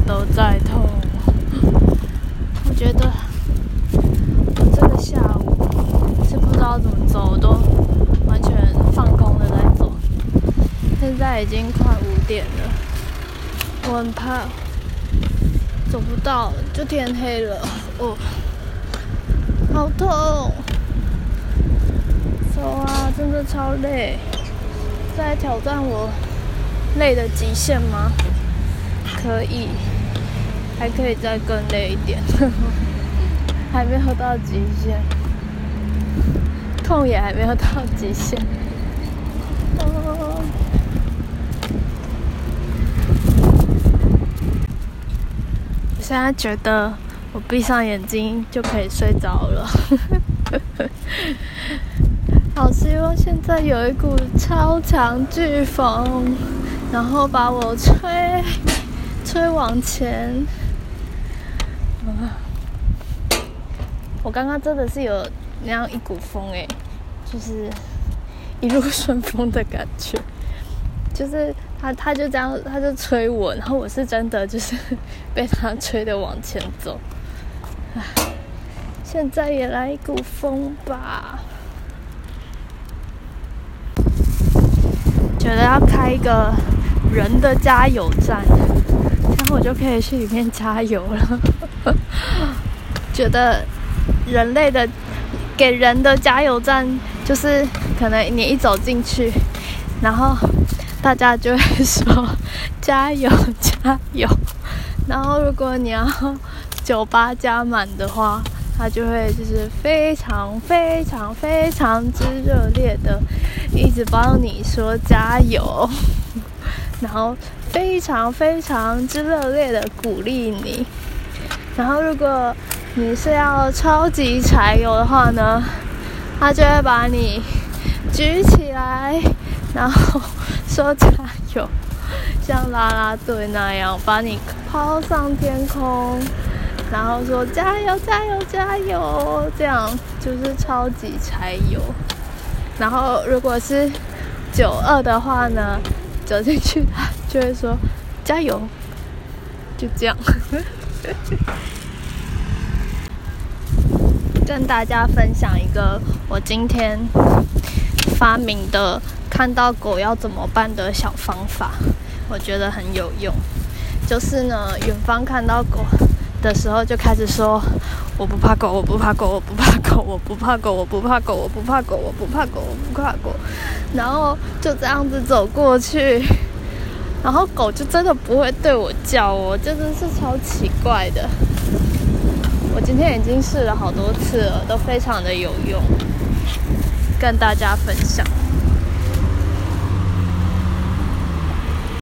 都在痛，我觉得我这个下午是不知道怎么走，都完全放空了在走。现在已经快五点了，我很怕走不到，就天黑了。哦，好痛，走啊，真的超累，在挑战我累的极限吗？可以，还可以再更累一点。还没有到极限，痛也还没有到极限。我现在觉得我闭上眼睛就可以睡着了。好希望现在有一股超强飓风，然后把我吹吹往前。啊我刚刚真的是有那样一股风哎，就是一路顺风的感觉，就是他他就这样他就吹我，然后我是真的就是 被他吹的往前走。唉，现在也来一股风吧。觉得要开一个人的加油站，我就可以去里面加油了。觉得人类的给人的加油站，就是可能你一走进去，然后大家就会说 加油加油，然后如果你要酒吧加满的话。他就会就是非常非常非常之热烈的，一直帮你说加油，然后非常非常之热烈的鼓励你。然后如果你是要超级柴油的话呢，他就会把你举起来，然后说加油，像啦啦队那样把你抛上天空。然后说加油加油加油，这样就是超级柴油。然后如果是九二的话呢，走进去他就会说加油。就这样。跟大家分享一个我今天发明的看到狗要怎么办的小方法。我觉得很有用。就是呢远方看到狗的时候就开始说我不怕狗我不怕狗我不怕狗我不怕狗我不怕狗我不怕狗我不怕狗我不怕狗然后就这样子走过去。然后狗就真的不会对我叫哦，真的是超奇怪的。我今天已经试了好多次了，都非常的有用，跟大家分享。